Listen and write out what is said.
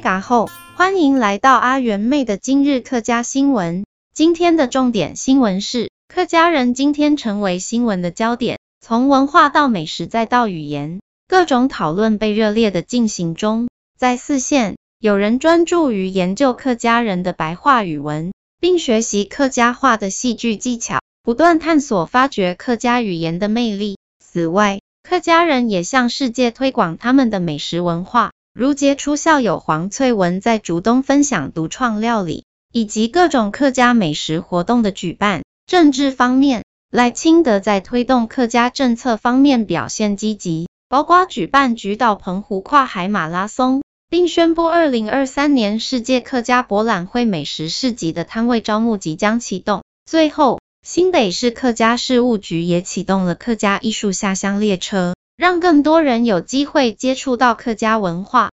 嘎后，欢迎来到阿元妹的今日客家新闻。今天的重点新闻是，客家人今天成为新闻的焦点，从文化到美食再到语言，各种讨论被热烈的进行中。在四县，有人专注于研究客家人的白话语文，并学习客家话的戏剧技巧，不断探索发掘客家语言的魅力。此外，客家人也向世界推广他们的美食文化。如杰出校友黄翠文在竹东分享独创料理，以及各种客家美食活动的举办。政治方面，赖清德在推动客家政策方面表现积极，包括举办菊岛澎湖跨海马拉松，并宣布二零二三年世界客家博览会美食市集的摊位招募即将启动。最后，新北市客家事务局也启动了客家艺术下乡列车。让更多人有机会接触到客家文化。